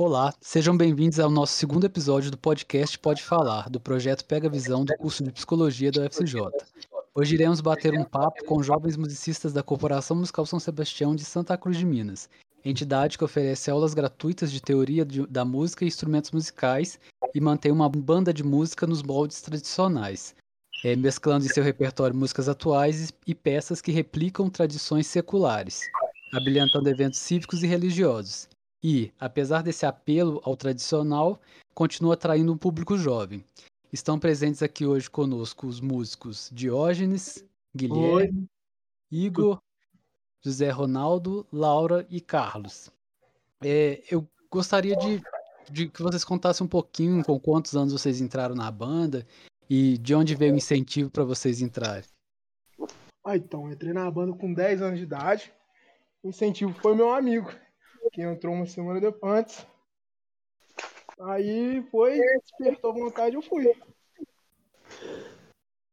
Olá, sejam bem-vindos ao nosso segundo episódio do podcast Pode Falar, do projeto Pega Visão do curso de Psicologia da UFCJ. Hoje iremos bater um papo com jovens musicistas da Corporação Musical São Sebastião de Santa Cruz de Minas, entidade que oferece aulas gratuitas de teoria de, da música e instrumentos musicais e mantém uma banda de música nos moldes tradicionais, é, mesclando em seu repertório músicas atuais e peças que replicam tradições seculares, habilitando eventos cívicos e religiosos. E, apesar desse apelo ao tradicional, continua atraindo um público jovem. Estão presentes aqui hoje conosco os músicos Diógenes, Guilherme, Oi. Igor, José Ronaldo, Laura e Carlos. É, eu gostaria de, de, que vocês contassem um pouquinho com quantos anos vocês entraram na banda e de onde veio o incentivo para vocês entrarem. Ah, então, entrei na banda com 10 anos de idade. O incentivo foi meu amigo, que entrou uma semana depois antes. Aí foi, despertou vontade eu fui.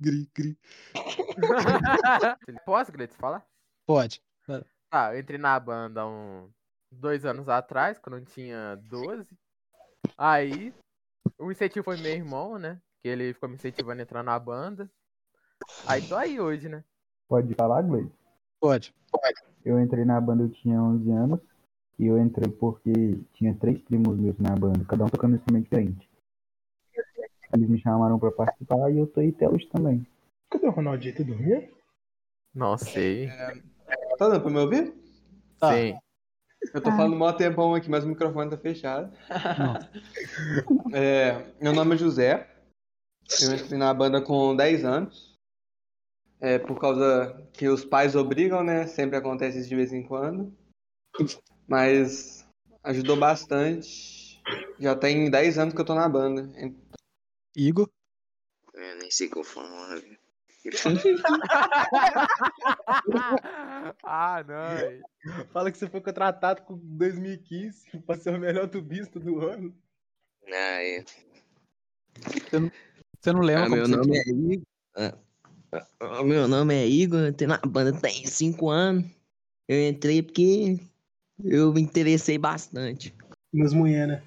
Gri, gri. Posso, Gretz, falar? Pode. Ah, eu entrei na banda há um, dois anos atrás, quando eu tinha 12. Aí, o incentivo foi meu irmão, né? Que ele ficou me incentivando a entrar na banda. Aí tô aí hoje, né? Pode falar, Gleide? Pode. Pode. Eu entrei na banda, eu tinha 11 anos. E eu entrei porque tinha três primos meus na banda, cada um tocando um instrumento diferente. Eles me chamaram pra participar e eu tô aí até hoje também. Cadê o Ronaldinho? Tá dormindo? Não sei. É... Tá dando pra me ouvir? Tá. Sim. Eu tô falando mó tempão aqui, mas o microfone tá fechado. é, meu nome é José. Eu entrei na banda com 10 anos. É por causa que os pais obrigam, né? Sempre acontece isso de vez em quando. Mas ajudou bastante. Já tem 10 anos que eu tô na banda. Igor? Eu nem sei qual foi o ah, não. Fala que você foi contratado com 2015 pra ser o melhor tubista do ano. Ah, é. Você não, você não lembra ah, meu nome é Igor. Ah, meu nome é Igor, eu tenho na banda tem 5 anos. Eu entrei porque eu me interessei bastante. Nas mulheres, né?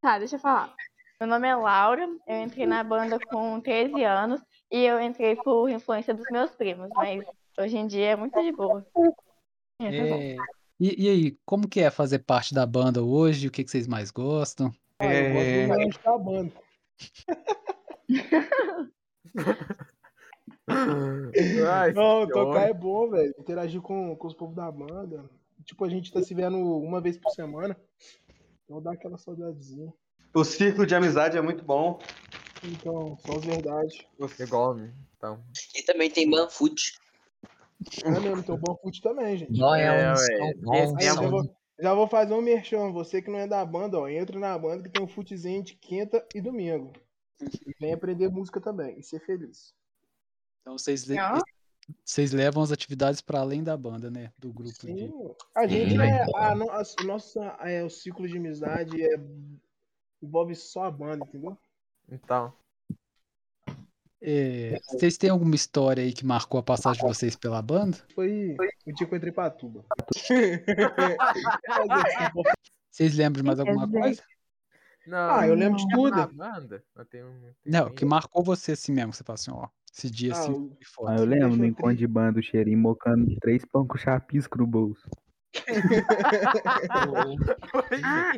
tá, deixa eu falar. Meu nome é Laura, eu entrei na banda com 13 anos e eu entrei por influência dos meus primos, mas hoje em dia é muito de boa. É, e, e, aí, como que é fazer parte da banda hoje? O que, que vocês mais gostam? Ah, eu gosto da banda. Ai, Não, tocar é bom, velho. Interagir com, com os povos da banda. Tipo, a gente tá se vendo uma vez por semana. Então dá aquela saudadezinha. O ciclo de amizade é muito bom. Então, só as verdades. Você igual, né? Então. E também tem Banfoot. É mesmo, tem o Banfoot também, gente. Não é, é, é, já, vou, já vou fazer um merchan. Você que não é da banda, ó, entra na banda que tem um futezinho de quinta e domingo. E vem aprender música também e ser feliz. Então vocês, le vocês levam as atividades para além da banda, né? Do grupo. Sim. De... A gente é. A, a, a, nossa, é, o ciclo de amizade é envolve só a banda, entendeu? Então. É, vocês têm alguma história aí que marcou a passagem de vocês pela banda? Foi o dia que eu entrei pra tuba. vocês lembram de mais alguma coisa? Não, ah, eu lembro de tudo. Banda, eu tenho, não, que marcou você assim mesmo, você fala assim, ó, esse dia ah, assim. Ah, eu lembro no encontro de banda, o cheirinho mocando três pão com chapisco no bolso ah,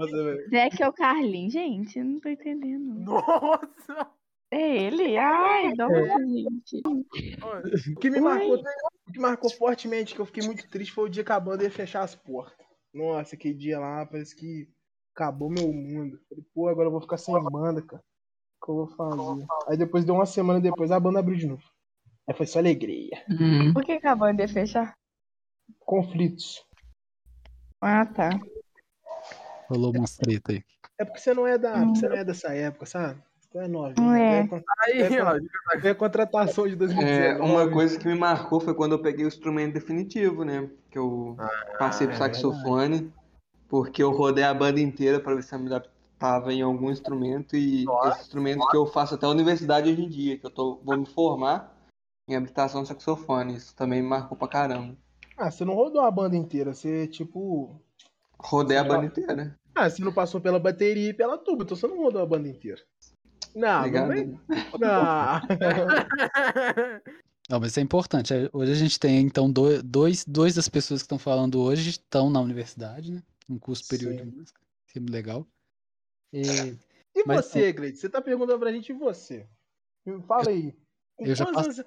Zé que é o Carlinhos, gente, eu não tô entendendo. Nossa! É ele? Ai, nossa, é. gente. O que me marcou, o que marcou fortemente, que eu fiquei muito triste, foi o dia que a banda ia fechar as portas. Nossa, aquele dia lá, parece que acabou meu mundo. Falei, pô, agora eu vou ficar sem banda, cara. Que eu vou fazer? Aí depois, deu uma semana depois, a banda abriu de novo. Aí foi só alegria. Hum. Por que, que a banda ia fechar? Conflitos. Ah, tá. Rolou uma treta aí. É porque você não é da, hum. você não é dessa época, sabe? Você é novinho. Não é. Aí, a contratação de 2019. É, uma coisa que me marcou foi quando eu peguei o instrumento definitivo, né? Que eu ah, passei pro é saxofone, porque eu rodei a banda inteira para ver se eu me adaptava em algum instrumento e Nossa. esse instrumento que eu faço até a universidade hoje em dia, que eu tô, vou me formar em habilitação saxofone. Isso também me marcou pra caramba. Ah, você não rodou a banda inteira, você, tipo. Rodei a Sim, banda inteira. Ah, você não passou pela bateria e pela tuba, então você não rodou a banda inteira. Não, não vem. Não. Não, mas isso é importante. É, Hoje a gente tem, então, do- dois, dois das pessoas que estão falando hoje estão na universidade, né? Um curso superior de Sim. música. Isso é muito legal. E E Mas, você, Gleide? Você tá perguntando pra gente e você? Fala aí. Com eu já passo- anos-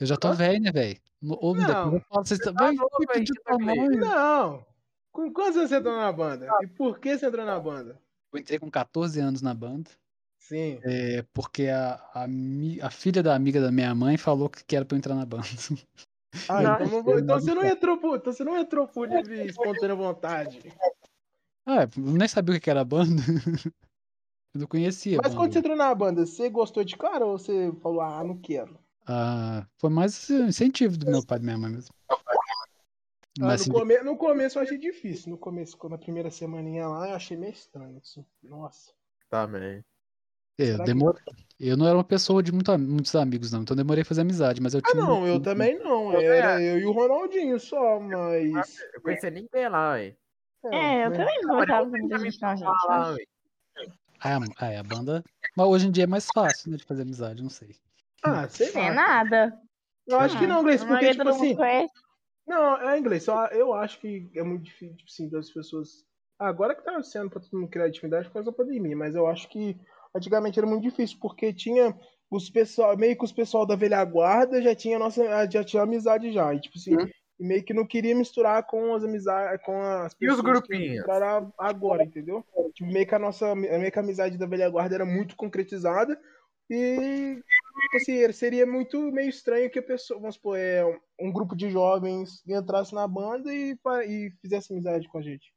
eu já tô Hã? velho, né, velho? Me Não. depois eu falo, vocês tá novo. Não. Com quantos anos você entrou na banda? E por que você entrou na banda? Eu entrei com 14 anos na banda, Sim. é, porque a, a, a filha da amiga da minha mãe falou que era pra eu entrar na banda. Ah, então, então você não entrou por, então você não entrou por livre espontânea vontade. Ah, eu nem sabia o que era a banda. Eu não conhecia Mas quando você entrou na banda, você gostou de cara ou você falou, ah, não quero? Ah, foi mais incentivo do meu pai e da minha mãe mesmo. Ah, Mas assim, no, come... no começo eu achei difícil. No começo, na primeira semaninha lá, eu achei meio estranho. Assim. Nossa. Também. é, que- demor... eu não era uma pessoa de muito, muitos amigos, não, então demorei a fazer amizade, mas eu Ah, tinha um não, eu também não. Era eu e o Ronaldinho só, mas. Eu conheci ninguém lá, ué. É, eu mas- também não gostava muito de gente, não, gente. Lá, ué. Ah, ah, é, a banda. Mas hoje em dia é mais fácil, né, de fazer amizade, não sei. Ah, sei É lá. nada. Eu acho que não, Gleice, A porque, tipo assim. conhece. Não, é inglês. Só eu acho que é muito difícil, tipo assim, das pessoas. Agora que tá sendo pra todo mundo criar intimidade por causa da pandemia, mas eu acho que antigamente era muito difícil, porque tinha os pessoal, meio que os pessoal da velha guarda já tinha nossa, já tinha amizade já. E tipo assim, e meio que não queria misturar com as amizades, com as E os pessoas que grupinhos? entraram agora, entendeu? Tipo, meio que a nossa, meio que a amizade da velha guarda era muito concretizada e tipo assim, seria muito meio estranho que a pessoa, vamos supor, é, um grupo de jovens entrasse na banda e, e fizesse amizade com a gente.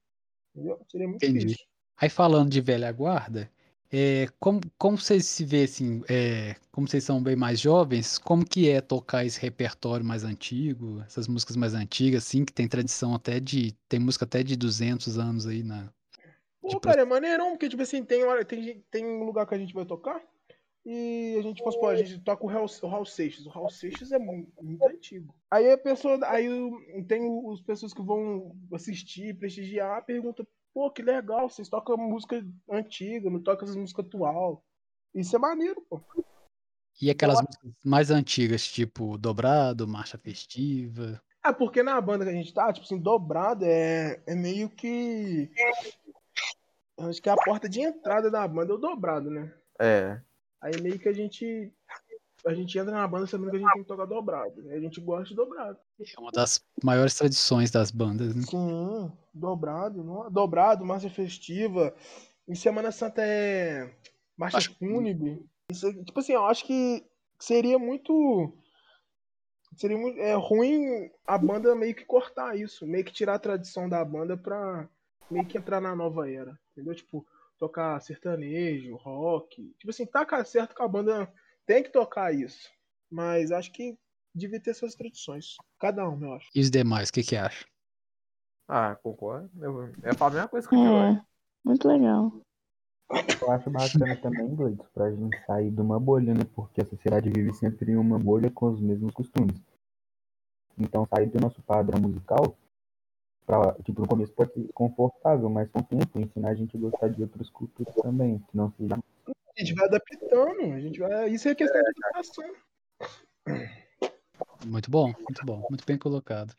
Entendeu? Seria muito Entendi. difícil. Aí falando de velha guarda, é, como, como vocês se vê assim, é, como vocês são bem mais jovens, como que é tocar esse repertório mais antigo, essas músicas mais antigas, assim, que tem tradição até de, tem música até de 200 anos aí na... Pô, Tipo- cara, é maneirão, porque, tipo assim, tem, tem, tem um lugar que a gente vai tocar e a gente, vamos supor, a gente toca o Raul, o Raul Seixas. O Raul Seixas é muito, muito antigo. Aí a pessoa, aí tem os pessoas que vão assistir, prestigiar, pergunta, pô, que legal, vocês tocam música antiga, não tocam essas músicas atual. Isso é maneiro, pô. E aquelas músicas mais antigas, tipo Dobrado, Marcha Festiva... É porque na banda que a gente tá, tipo assim, dobrado é, é meio que. Acho que é a porta de entrada da banda é o dobrado, né? É. Aí meio que a gente. A gente entra na banda sabendo que a gente tem que tocar dobrado. Aí a gente gosta de dobrado. É uma das maiores tradições das bandas, né? Sim, dobrado. não- Dobrado, marcha festiva. Em Semana Santa é. Marcha Acho- fúnebre. Isso, tipo assim, eu acho que seria muito. Seria muito é, ruim a banda meio que cortar isso. Meio que tirar a tradição da banda pra meio que entrar na nova era. Entendeu? Tipo, tocar sertanejo, rock. Tipo assim, tá certo que a banda tem que tocar isso. Mas acho que devia ter suas tradições. Cada um, eu acho. E os demais, o que que acha? Ah, concordo. Eu, eu falo a mesma coisa que o Jorge. É, muito legal. Eu acho bacana também, Gleitos, pra gente sair de uma bolha, né? Porque a sociedade vive sempre em uma bolha com os mesmos costumes. Então, sair do nosso padrão musical, pra, tipo, no começo pode ser confortável, mas com o tempo ensinar a gente a gostar de outras culturas também, que não seja A gente vai adaptando, a gente vai. Isso é questão de adaptação. Muito bom, muito bom, muito bem colocado.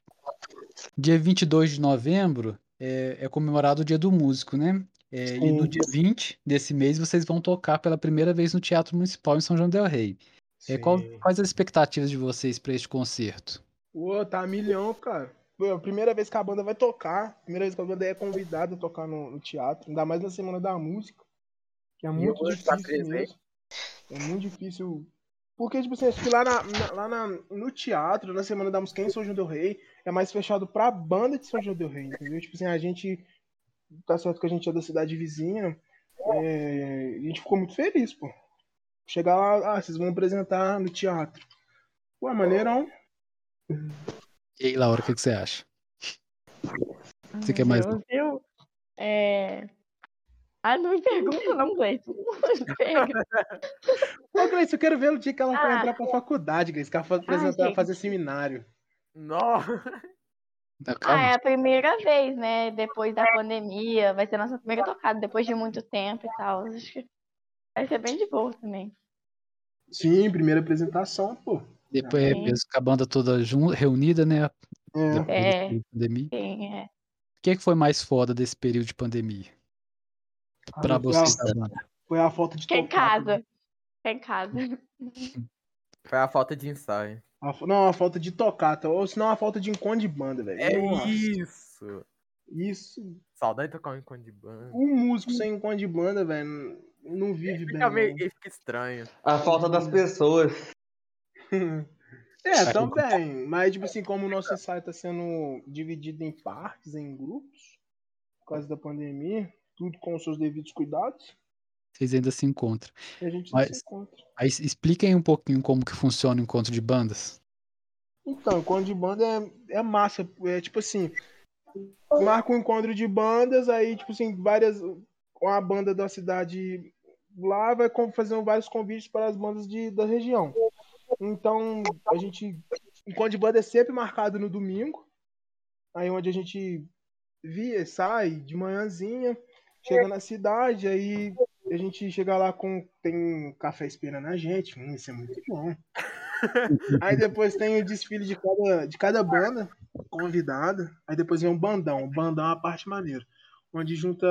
Dia 22 de novembro é, é comemorado o Dia do Músico, né? É, e no dia 20 desse mês vocês vão tocar pela primeira vez no Teatro Municipal em São João del Rei. É, qual- quais as expectativas de vocês para este concerto? Pô, tá milhão, cara. Pô, a primeira vez que a banda vai tocar, primeira vez que a banda é convidada a tocar no, no teatro, ainda mais na Semana da Música, que é muito tá difícil presente. mesmo. É muito difícil. Porque, tipo assim, acho que lá, na, na- lá na- no teatro, na Semana da Música em São João del Rei, é mais fechado pra banda de São João del Rei, entendeu? Tipo assim, a gente. Tá certo que a gente é da cidade vizinha, é, a gente ficou muito feliz, pô. Chegar lá, ah, vocês vão apresentar no teatro. Pô, maneirão. E aí, Laura, o que, que você acha? Você quer mais? Deus, viu? É... Ah, não me pergunta não, Gleice. Ô, Gleice, eu quero ver o dia que ela vai Ah. entrar pra faculdade, Gleice, que ela vai apresentar, gente. fazer seminário. Nossa. Não, Ah, é a primeira vez, né? Depois da pandemia. Vai ser a nossa primeira tocada, depois de muito tempo e tal. Acho que vai ser bem de boa também. Sim, primeira apresentação, pô. Depois é mesmo com a banda toda jun- reunida, né? É. Depois É. de pandemia. Sim, é. O que, que foi mais foda desse período de pandemia? Pra Ah, vocês foi da banda. Foi a falta de em tocar, casa. Fica em casa. Foi a falta de ensaio. A Não, a falta de tocar, tá? ou senão a falta de encontro de banda, velho. É Nossa, isso! Isso. Saudade de tocar um encontro de banda. Um músico sem encontro de banda, velho, não vive bem. Fica, meio, não. fica estranho. A falta das pessoas. É, também. Mas, tipo assim, como o nosso ensaio tá sendo dividido em partes, em grupos, por causa da pandemia, tudo com os seus devidos cuidados, Vocês ainda se encontram. e a gente Mas- se encontra. Aí expliquem um pouquinho como que funciona o encontro de bandas. Então, encontro de banda é, é massa. É tipo assim, marca um encontro de bandas, aí, tipo assim, várias. Com a banda da cidade lá, vai fazer vários convites para as bandas de, da região. Então, a gente. Encontro de banda é sempre marcado no domingo. Aí onde a gente via, sai de manhãzinha, chega na cidade, aí a gente chega lá com. Tem um café esperando a gente. Hum, isso é muito bom. Aí depois tem o desfile de cada, de cada banda convidada. Aí depois vem um bandão. O bandão é a parte maneira. Onde junta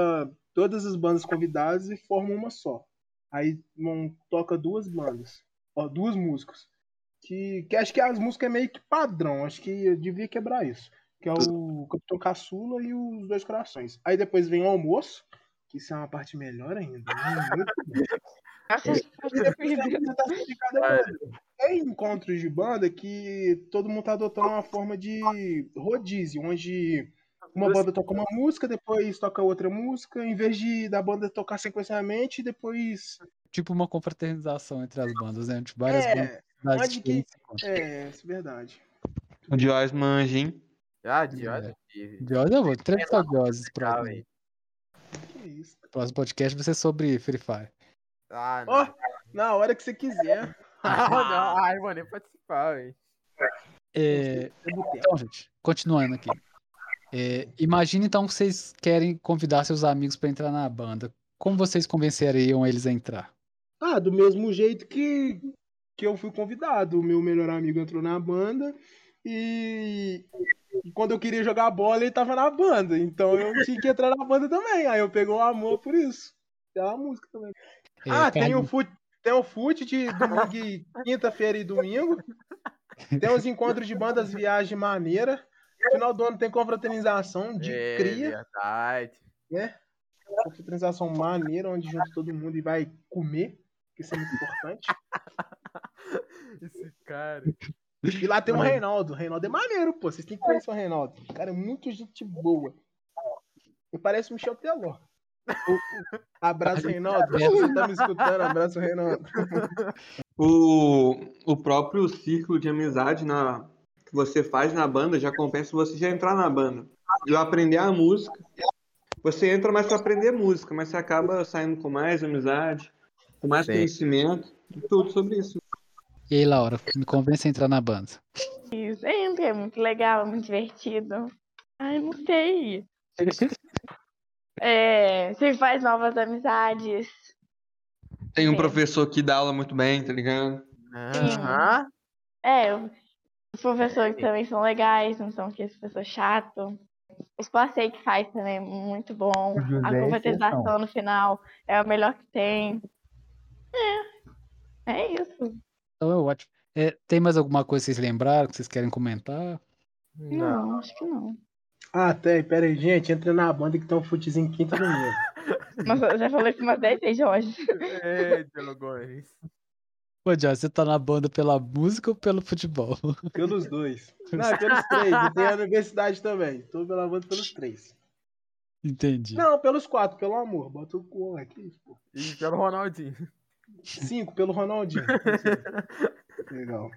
todas as bandas convidadas e forma uma só. Aí toca duas bandas. Ó, duas músicas. Que, que acho que as músicas é meio que padrão. Acho que eu devia quebrar isso. Que é o Capitão Caçula e os Dois Corações. Aí depois vem o almoço. Que isso é uma parte melhor ainda. Depois tem a apresentação de cada banda. Tem encontros de banda que todo mundo tá adotando uma forma de rodízio, onde uma banda toca uma música, depois toca outra música, em vez de da banda tocar sequencialmente, depois. Tipo uma confraternização entre as bandas, né? Tipo, várias bandas É, onde que- é, isso é verdade. O Joyce manja, hein? Ah, de É. Diose, eu vou entrevistar o Diose próximo? Que isso. próximo podcast vai ser sobre Free Fire. Ah, não. Ó, na hora que você quiser. Ah, não. Ai, vou nem participar, hein? É, então, gente, continuando aqui. É, imagine então que vocês querem convidar seus amigos para entrar na banda. Como vocês convenceriam eles a entrar? Ah, do mesmo jeito que, que eu fui convidado. O meu melhor amigo entrou na banda e quando eu queria jogar bola, ele tava na banda. Então eu tinha que entrar na banda também. Aí eu peguei o amor por isso. Pela música também. É, ah, tem Carlinhos, o fute, tem o fute de domingo quinta-feira e domingo. Tem os encontros de bandas viagem maneira. Final do ano tem confraternização de é cria, verdade. né? Confraternização maneira, onde junta todo mundo e vai comer, que isso é muito importante. Esse cara. E lá tem o Reinaldo. O Reinaldo é maneiro, pô. Vocês têm que conhecer o Reinaldo. O cara é muito gente boa. E parece o Michel Teló. Abraço, Reinaldo. Você tá me escutando? Abraço, Reinaldo. O, o próprio círculo de amizade na, que você faz na banda já compensa você já entrar na banda. E aprender a música. Você entra mais para aprender música, mas você acaba saindo com mais amizade, com mais Sim. conhecimento, tudo sobre isso. E aí, Laura, me convence a entrar na banda. isso. Entra, é muito legal, é muito divertido. Ai, não sei. É, você faz novas amizades. Tem um É. professor que dá aula muito bem, tá ligado? Aham. É, os professores também são legais, não são aqueles professores chatos. Os passeios que faz também é muito bom. A exceção. no final é o melhor que tem. É, é isso. Então é ótimo. É, tem mais alguma coisa que vocês lembraram, que vocês querem comentar? Não, acho que não. Ah, tem. Pera aí, gente. Entra na banda que tem um futezinho quinta e domingo. Nossa, eu já falei isso umas 10 vezes hoje. É, Dialogões. Ô, Diose, você tá na banda pela música ou pelo futebol? Pelos dois. Não, pelos três. E tem a universidade também. Tô pela banda pelos três. Entendi. Não, pelos quatro, pelo amor. Bota o cu aqui, pô. E pelo Ronaldinho. Cinco, pelo Ronaldinho. Legal.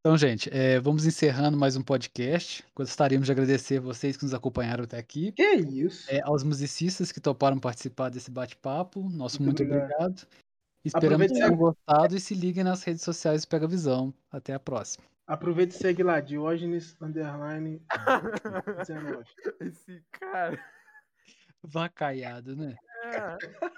Então, gente, é, vamos encerrando mais um podcast. Gostaríamos de agradecer vocês que nos acompanharam até aqui. Que isso? É, aos musicistas que toparam participar desse bate-papo, nosso muito, Muito obrigado. obrigado. Esperamos que tenham gostado e se liguem nas redes sociais do Pega Visão. Até a próxima. Aproveita e segue lá, Diógenes Underline 19. Esse cara. Vacaiado, né? É.